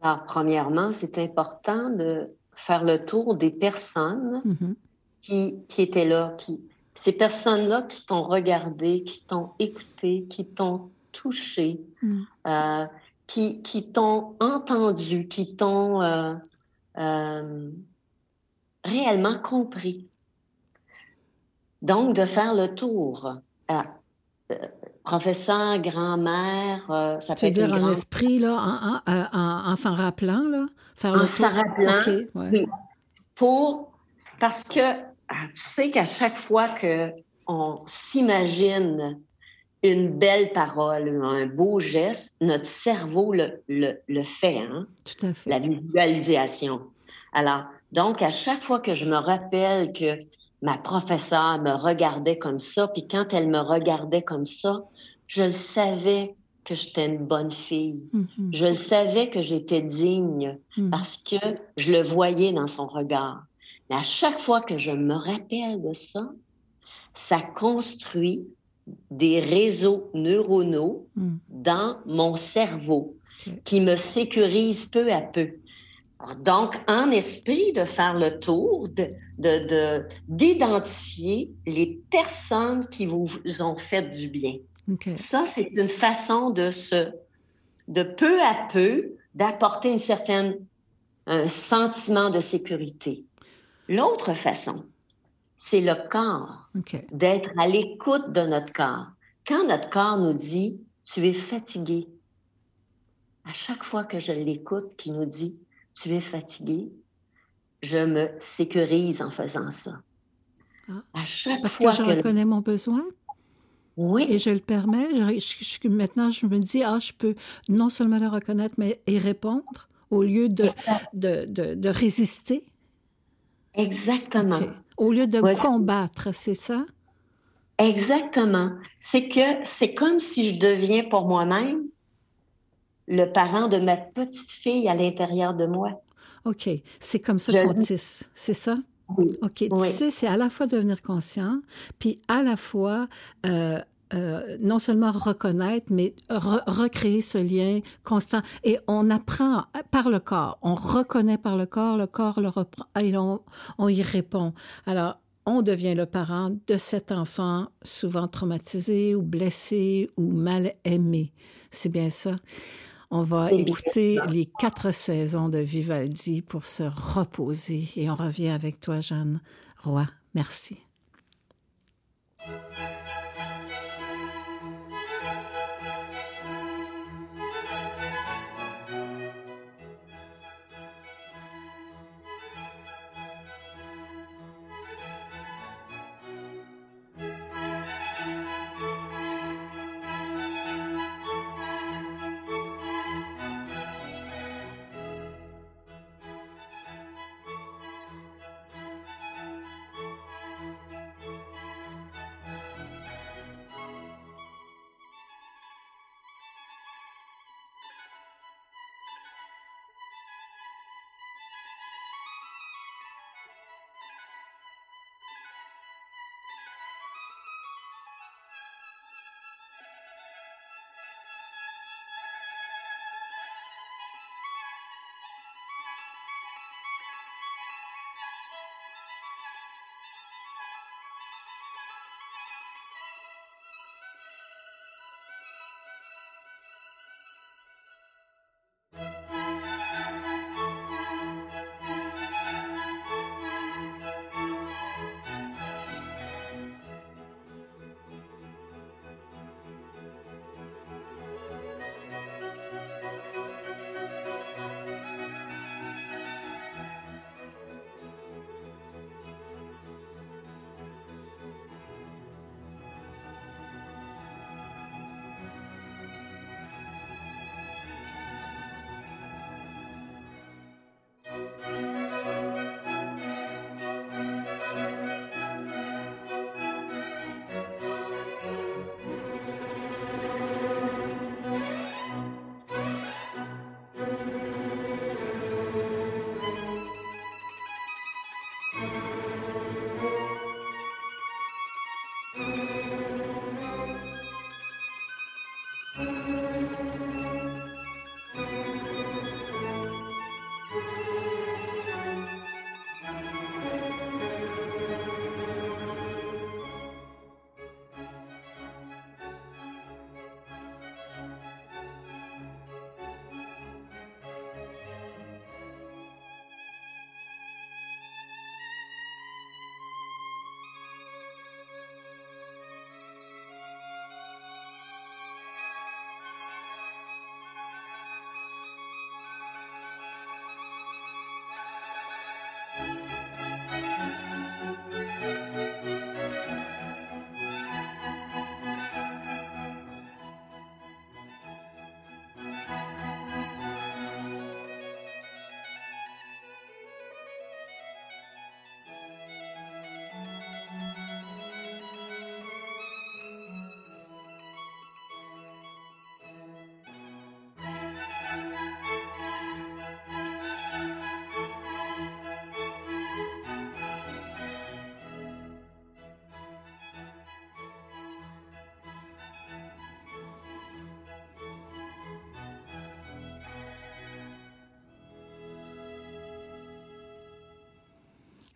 Speaker 2: Alors, premièrement, c'est important de faire le tour des personnes mm-hmm. qui, qui, étaient là, qui, ces personnes-là qui t'ont regardé, qui t'ont écouté, qui t'ont touché, mm. euh, qui, qui t'ont entendu, qui t'ont euh, euh, réellement compris. Donc, de faire le tour professeur, grand-mère, euh,
Speaker 1: ça peut être dire en esprit, là, en, s'en rappelant, là,
Speaker 2: faire en s'en rappelant, pour, parce que ah, tu sais qu'à chaque fois que on s'imagine une belle parole, un beau geste, notre cerveau le, le, fait, hein?
Speaker 1: Tout à fait.
Speaker 2: La visualisation. Alors, donc, à chaque fois que je me rappelle que ma professeure me regardait comme ça, puis quand elle me regardait comme ça, je le savais que j'étais une bonne fille. Mm-hmm. Je le savais que j'étais digne mm. parce que je le voyais dans son regard. Mais à chaque fois que je me rappelle de ça, ça construit des réseaux neuronaux mm. dans mon cerveau qui me sécurisent peu à peu. donc, en esprit, de faire le tour, d'identifier de, les personnes qui vous ont fait du bien. Ça, c'est une façon de se, de peu à peu, d'apporter une certaine, un sentiment de sécurité. L'autre façon, c'est le corps, d'être à l'écoute de notre corps. Quand notre corps nous dit, tu es fatigué, à chaque fois que je l'écoute qui nous dit, tu es fatigué, je me sécurise en faisant ça.
Speaker 1: Ah. À chaque Parce que je reconnais mon besoin?
Speaker 2: Oui.
Speaker 1: Et je le permets? maintenant, je me dis, ah, je peux non seulement le reconnaître, mais y répondre au lieu de, de, de, résister?
Speaker 2: Exactement.
Speaker 1: Au lieu de combattre, c'est ça?
Speaker 2: Exactement. C'est que c'est comme si je deviens pour moi-même le parent de ma petite fille à l'intérieur de moi.
Speaker 1: OK. C'est comme ça qu'on tisse, c'est ça? OK. Tu sais, c'est à la fois devenir conscient, puis à la fois euh, euh, non seulement reconnaître, mais recréer ce lien constant. Et on apprend par le corps. On reconnaît par le corps, le corps le reprend et on, on y répond. Alors, on devient le parent de cet enfant souvent traumatisé ou blessé ou mal aimé. C'est bien ça. On va écouter les quatre saisons de Vivaldi pour se reposer et on revient avec toi, Jeanne Roy. Merci.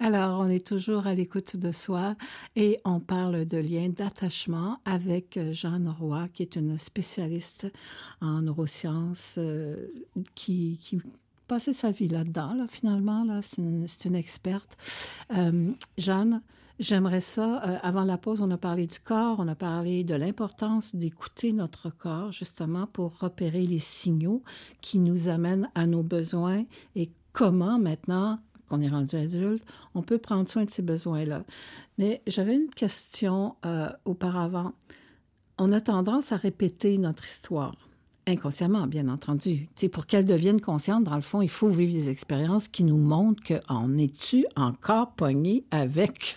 Speaker 1: Alors, on est toujours à l'écoute de soi et on parle de lien d'attachement avec Jeanne Roy, qui est une spécialiste en neurosciences euh, qui, qui sa vie là-dedans, là, finalement. Là, c'est, une, experte. Euh, Jeanne, j'aimerais ça. Euh, avant la pause, on a parlé du corps, on a parlé de l'importance d'écouter notre corps, justement, pour repérer les signaux qui nous amènent à nos besoins et comment maintenant qu'on est rendu adulte, on peut prendre soin de ces besoins-là. Mais j'avais une question euh, auparavant. On a tendance à répéter notre histoire, inconsciemment, bien entendu. sais, pour qu'elle devienne consciente, dans le fond, il faut vivre des expériences qui nous montrent qu'on est-tu encore pogné avec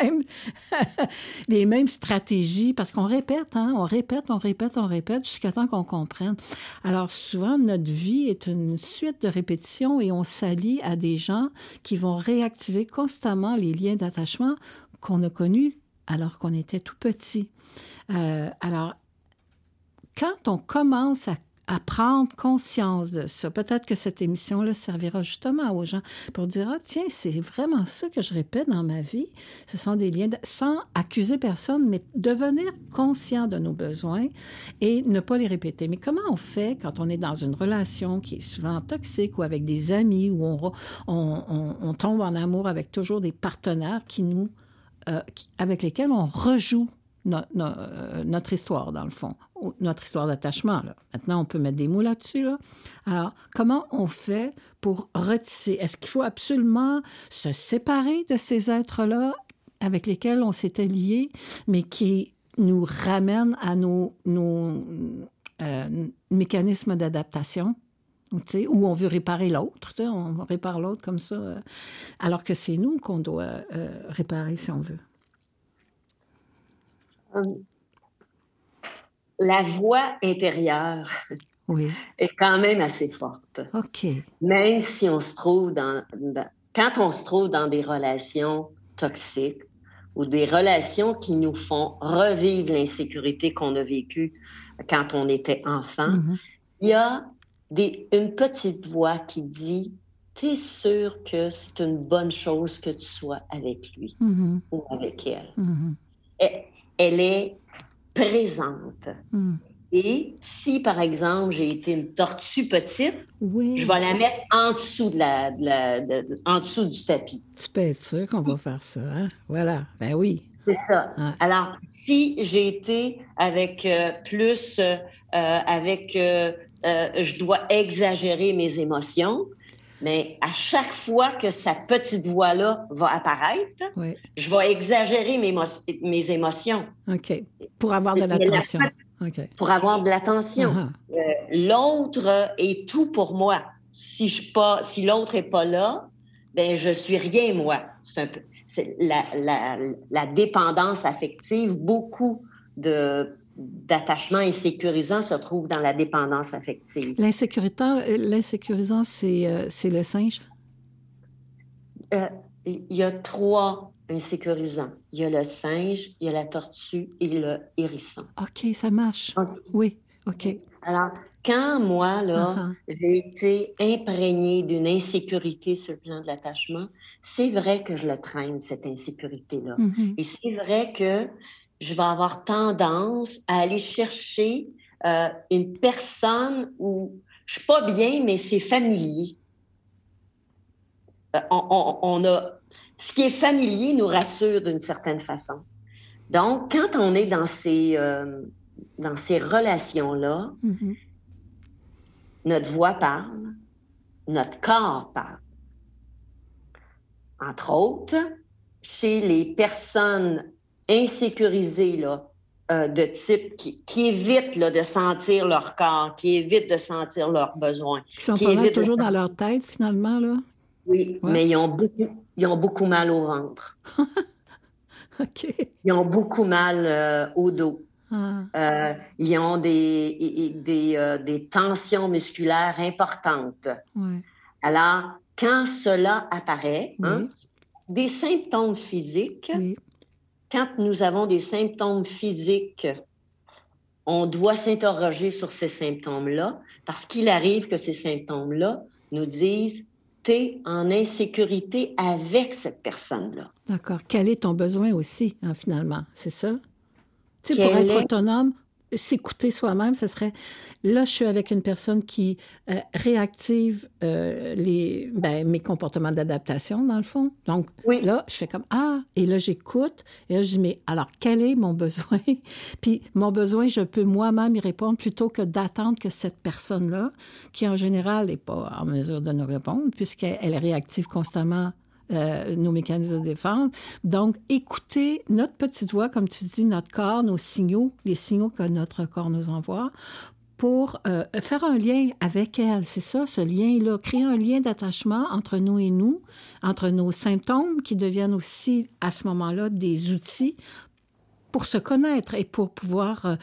Speaker 1: les mêmes stratégies, parce qu'on répète, hein, on répète, on répète, on répète jusqu'à temps qu'on comprenne. Alors souvent, notre vie est une suite de répétitions et on s'allie à des gens qui vont réactiver constamment les liens d'attachement qu'on a connus alors qu'on était tout petit. Euh, alors, quand on commence à à prendre conscience de ça. Peut-être que cette émission-là servira justement aux gens pour dire, ah tiens, c'est vraiment ça que je répète dans ma vie. Ce sont des liens, sans accuser personne, mais devenir conscient de nos besoins et ne pas les répéter. Mais comment on fait quand on est dans une relation qui est souvent toxique ou avec des amis on, on, tombe en amour avec toujours des partenaires qui nous, euh, avec lesquels on rejoue euh, notre histoire, dans le fond, notre histoire d'attachement. Maintenant, on peut mettre des mots là-dessus. Alors, comment on fait pour retisser? Est-ce qu'il faut absolument se séparer de ces êtres-là avec lesquels on s'était liés, mais qui nous ramènent à nos, nos euh, mécanismes d'adaptation? où on veut réparer l'autre, on répare l'autre comme ça, euh, alors que c'est nous qu'on doit réparer si on veut.
Speaker 2: Euh, la voix intérieure est quand même assez forte.
Speaker 1: OK.
Speaker 2: Même si on se trouve dans, quand on se trouve dans des relations toxiques ou des relations qui nous font revivre l'insécurité qu'on a vécue quand on était enfant, mm-hmm. il y a des, une petite voix qui dit T'es sûr que c'est une bonne chose que tu sois avec lui mm-hmm. ou avec elle. Mm-hmm elle est présente. Hmm. Et si, par exemple, j'ai été une tortue petite, je vais la mettre en dessous, de la, en dessut du tapis.
Speaker 1: Tu peux être sûr qu'on va faire ça, hein? Voilà, ben oui.
Speaker 2: C'est ça. Alors, si j'ai été avec euh, plus, euh, euh, avec, je dois exagérer mes émotions, mais à chaque fois que sa petite voix-là va apparaître, je vais exagérer mes, mes, émotions.
Speaker 1: OK. Pour avoir de l'attention.
Speaker 2: Pour avoir de l'attention. Uh-huh. Euh, l'autre est tout pour moi. Si, je pas, si l'autre n'est pas là, ben je suis rien, moi. C'est un peu la, la, la dépendance affective. Beaucoup de d'attachement insécurisant se trouve dans la dépendance affective.
Speaker 1: L'insécurisant, c'est, euh, c'est le singe?
Speaker 2: Euh, il y a trois insécurisants. Il y a le singe, il y a la tortue et le hérisson.
Speaker 1: OK, ça marche. Oui, OK.
Speaker 2: Alors, quand moi, là, uh-huh. j'ai été imprégnée d'une insécurité sur le plan de l'attachement, c'est vrai que je le traîne, cette insécurité-là. Mm-hmm. Et c'est vrai que je vais avoir tendance à aller chercher euh, une personne où je suis pas bien, mais c'est familier. Euh, on, a, ce qui est familier nous rassure d'une certaine façon. Donc, quand on est dans ces, euh, dans ces relations-là, mm-hmm. notre voix parle, notre corps parle. Entre autres, chez les personnes insécurisés là, euh, de type qui, qui évitent là, de sentir leur corps, qui évitent de sentir leurs besoins.
Speaker 1: Qui sont toujours dans leur tête, finalement, là?
Speaker 2: Oui, mais ils ont, beaucoup, ils ont beaucoup mal au ventre.
Speaker 1: OK.
Speaker 2: Ils ont beaucoup mal euh, au dos. Ah. Euh, ils ont des, des, des, tensions musculaires importantes.
Speaker 1: Ouais.
Speaker 2: Alors, quand cela apparaît, hein, des symptômes physiques,
Speaker 1: oui
Speaker 2: quand nous avons des symptômes physiques, on doit s'interroger sur ces symptômes-là parce qu'il arrive que ces symptômes-là nous disent tu es en insécurité avec cette personne-là.
Speaker 1: D'accord. Quel est ton besoin aussi, hein, finalement? C'est ça? Tu sais, pour être autonome, s'écouter soi-même, ce serait là, je suis avec une personne qui euh, réactive euh, les, ben, mes comportements d'adaptation, dans le fond. Donc là, je fais comme Ah, et là, j'écoute. Et là, je dis Mais alors, quel est mon besoin? Puis mon besoin, je peux moi-même y répondre plutôt que d'attendre que cette personne-là, qui en général n'est pas en mesure de nous répondre, puisqu'elle réactive constamment euh, nos mécanismes de défense. Donc, écouter notre petite voix, comme tu dis, notre corps, nos signaux, les signaux que notre corps nous envoie, pour euh, faire un lien avec elle. C'est ça, ce lien-là, créer un lien d'attachement entre nous et nous, entre nos symptômes qui deviennent aussi à ce moment-là des outils pour se connaître et pour pouvoir euh,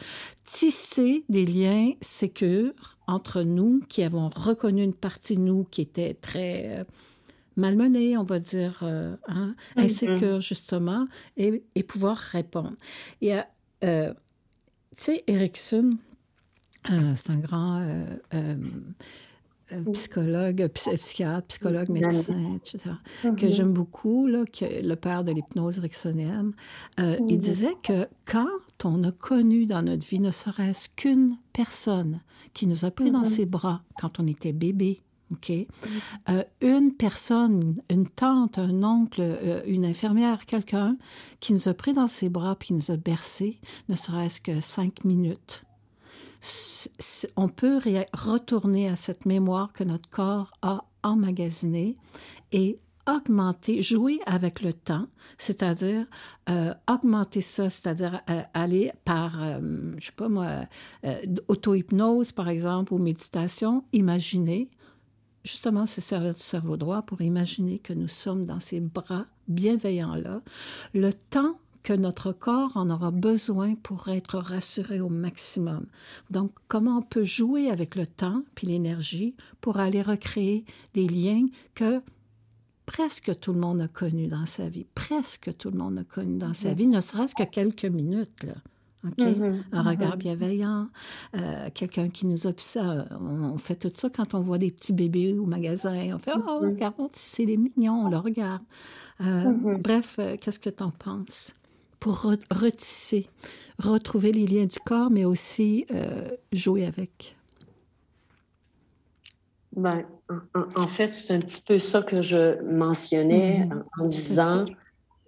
Speaker 1: tisser des liens sécures entre nous qui avons reconnu une partie de nous qui était très malmenée, on va dire, euh, hein, mm-hmm. insécure, justement, et, pouvoir répondre. Et, euh, tu sais, Erickson, euh, c'est un grand psychologue, psychiatre, psychologue, médecin, etc., que mm-hmm. j'aime beaucoup, là, que, le père de l'hypnose ericksonienne. Il mm-hmm. disait que quand on a connu dans notre vie ne serait-ce qu'une personne qui nous a pris dans ses bras quand on était bébé, OK? Euh, une personne, une tante, un oncle, euh, une infirmière, quelqu'un qui nous a pris dans ses bras puis qui nous a bercés, ne serait-ce que cinq minutes. on peut retourner à cette mémoire que notre corps a emmagasinée et augmenter, jouer avec le temps, c'est-à-dire euh, augmenter ça, c'est-à-dire aller par, je sais pas moi, auto-hypnose par exemple ou méditation, imaginer justement se servir du cerveau droit pour imaginer que nous sommes dans ces bras bienveillants-là, le temps que notre corps en aura besoin pour être rassuré au maximum. Donc, comment on peut jouer avec le temps puis l'énergie pour aller recréer des liens que presque tout le monde a connus dans sa vie, presque tout le monde a connus dans sa vie, ne serait-ce que quelques minutes. Là. Mm-hmm. Un regard mm-hmm. bienveillant, euh, quelqu'un qui nous observe. On, fait tout ça quand on voit des petits bébés au magasin. On fait Oh, mm-hmm. regarde, c'est les mignons, on le regarde. Euh, bref, euh, qu'est-ce que tu en penses? Pour retisser, retrouver les liens du corps, mais aussi jouer avec.
Speaker 2: Ben, en, fait, c'est un petit peu ça que je mentionnais en disant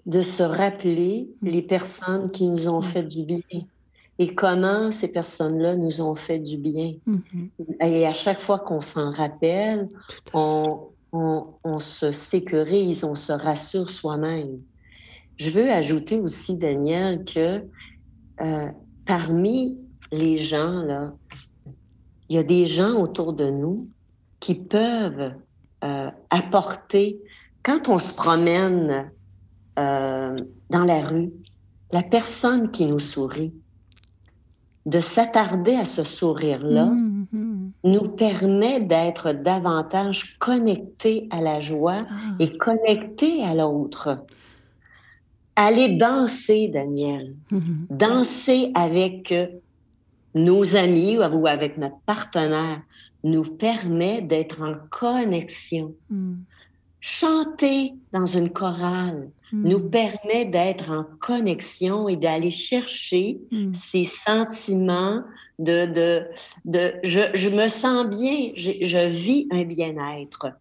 Speaker 2: de se rappeler les personnes qui nous ont fait du bien et comment ces personnes-là nous ont fait du bien. Mm-hmm. Et à chaque fois qu'on s'en rappelle, on, on, se sécurise, on se rassure soi-même. Je veux ajouter aussi, Daniel, que euh, parmi les gens, là, il y a des gens autour de nous qui peuvent euh, apporter, quand on se promène euh, dans la rue, la personne qui nous sourit, de s'attarder à ce sourire-là, mm-hmm. nous permet d'être davantage connectés à la joie ah. et connectés à l'autre. Aller danser, Daniel, mm-hmm. danser avec nos amis ou avec notre partenaire nous permet d'être en connexion. Mm. Chanter dans une chorale nous hmm. permet d'être en connexion et d'aller chercher hmm. ces sentiments de, de, de je, je me sens bien, je, je vis un bien-être.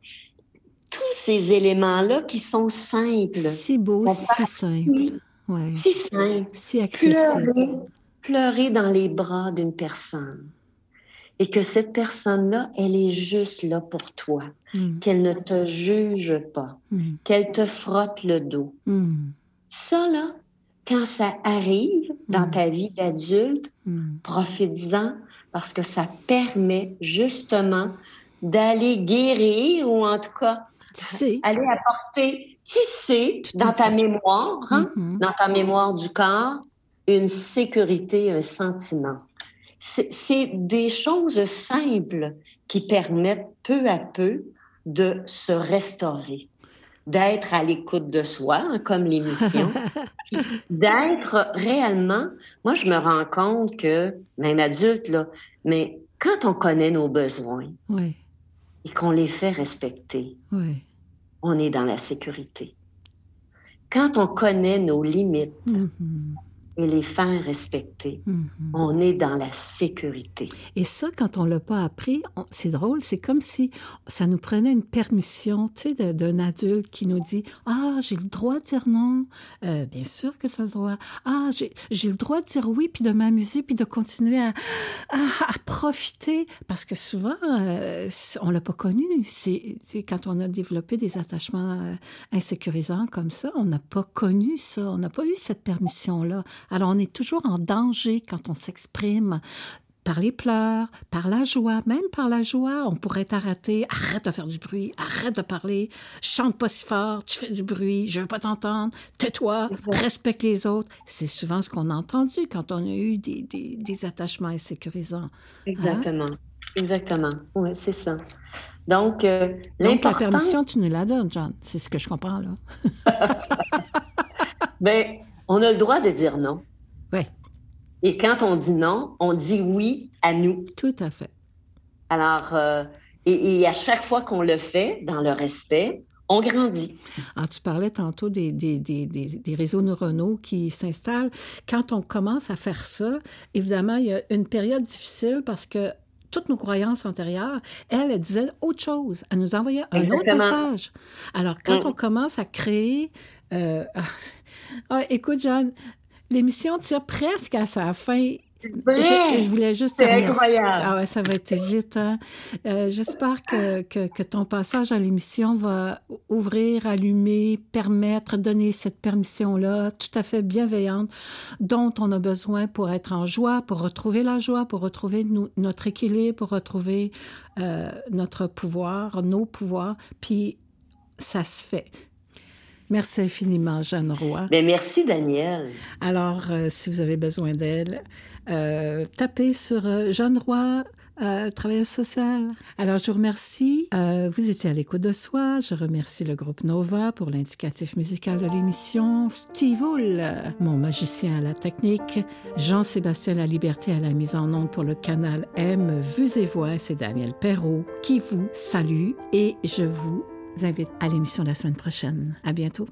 Speaker 2: Tous ces éléments-là qui sont simples.
Speaker 1: Si beau, si simple.
Speaker 2: Ouais. Si simple.
Speaker 1: Si accessible.
Speaker 2: Pleurer, pleurer dans les bras d'une personne et que cette personne-là, elle est juste là pour toi, hmm. qu'elle ne te juge pas, hmm. qu'elle te frotte le dos. Hmm. Ça, là, quand ça arrive dans ta vie d'adulte, profites-en parce que ça permet justement d'aller guérir ou en tout cas aller apporter, tisser dans ta mémoire, hein, dans ta mémoire du corps, une sécurité, un sentiment c'est des choses simples qui permettent peu à peu de se restaurer, d'être à l'écoute de soi, hein, comme l'émission, d'être réellement. Moi, je me rends compte que, même adulte, là, mais quand on connaît nos besoins, et qu'on les fait respecter, on est dans la sécurité. Quand on connaît nos limites, mm-hmm et les faire respecter. Mm-hmm. On est dans la sécurité.
Speaker 1: Et ça, quand on l'a pas appris, c'est drôle, c'est comme si ça nous prenait une permission, tu sais, d'un adulte qui nous dit Ah, j'ai le droit de dire non. Euh, bien sûr que tu as le droit. Ah, j'ai le droit de dire oui, puis de m'amuser, puis de continuer à, à, profiter. Parce que souvent, euh, on l'a pas connu. C'est quand on a développé des attachements euh, insécurisants comme ça, on n'a pas connu ça. On n'a pas eu cette permission-là. Alors, on est toujours en danger quand on s'exprime par les pleurs, par la joie, même par la joie, on pourrait t'arrêter, arrête de faire du bruit, arrête de parler, chante pas si fort, tu fais du bruit, je veux pas t'entendre, tais-toi, respecte les autres. C'est souvent ce qu'on a entendu quand on a eu des, des, attachements insécurisants. Hein?
Speaker 2: Exactement, exactement, oui, c'est ça. Donc, euh,
Speaker 1: Donc la permission, tu nous la donnes, John, c'est ce que je comprends là.
Speaker 2: ben, on a le droit de dire non.
Speaker 1: Oui.
Speaker 2: Et quand on dit non, on dit oui à nous.
Speaker 1: Tout à fait.
Speaker 2: Alors, euh, et, à chaque fois qu'on le fait, dans le respect, on grandit.
Speaker 1: Alors, ah, tu parlais tantôt des, des, des, des réseaux neuronaux qui s'installent. Quand on commence à faire ça, évidemment, il y a une période difficile parce que toutes nos croyances antérieures, elle, elle disait autre chose. Elle nous envoyait un autre message. Alors, quand mm. on commence à créer... Euh, ah, écoute, John, l'émission tire presque à sa fin. Je, voulais juste te
Speaker 2: incroyable.
Speaker 1: Ah ouais, ça va être vite. Hein? Euh, j'espère que, que, ton passage à l'émission va ouvrir, allumer, permettre, donner cette permission-là tout à fait bienveillante dont on a besoin pour être en joie, pour retrouver la joie, pour retrouver notre équilibre, pour retrouver euh, notre pouvoir, nos pouvoirs. Puis ça se fait. Merci infiniment, Jeanne Roy.
Speaker 2: Bien, merci, Daniel.
Speaker 1: Alors, euh, si vous avez besoin d'elle, euh, tapez sur euh, Jeanne Roy. travailleuse sociale. Alors, je vous remercie. vous étiez à l'écoute de soi. Je remercie le groupe Nova pour l'indicatif musical de l'émission. Steve Hull, mon magicien à la technique. Jean-Sébastien La Liberté à la mise en onde pour le canal M. Vues et Voix. C'est Daniel Perrault qui vous salue et je vous invite à l'émission la semaine prochaine. À bientôt.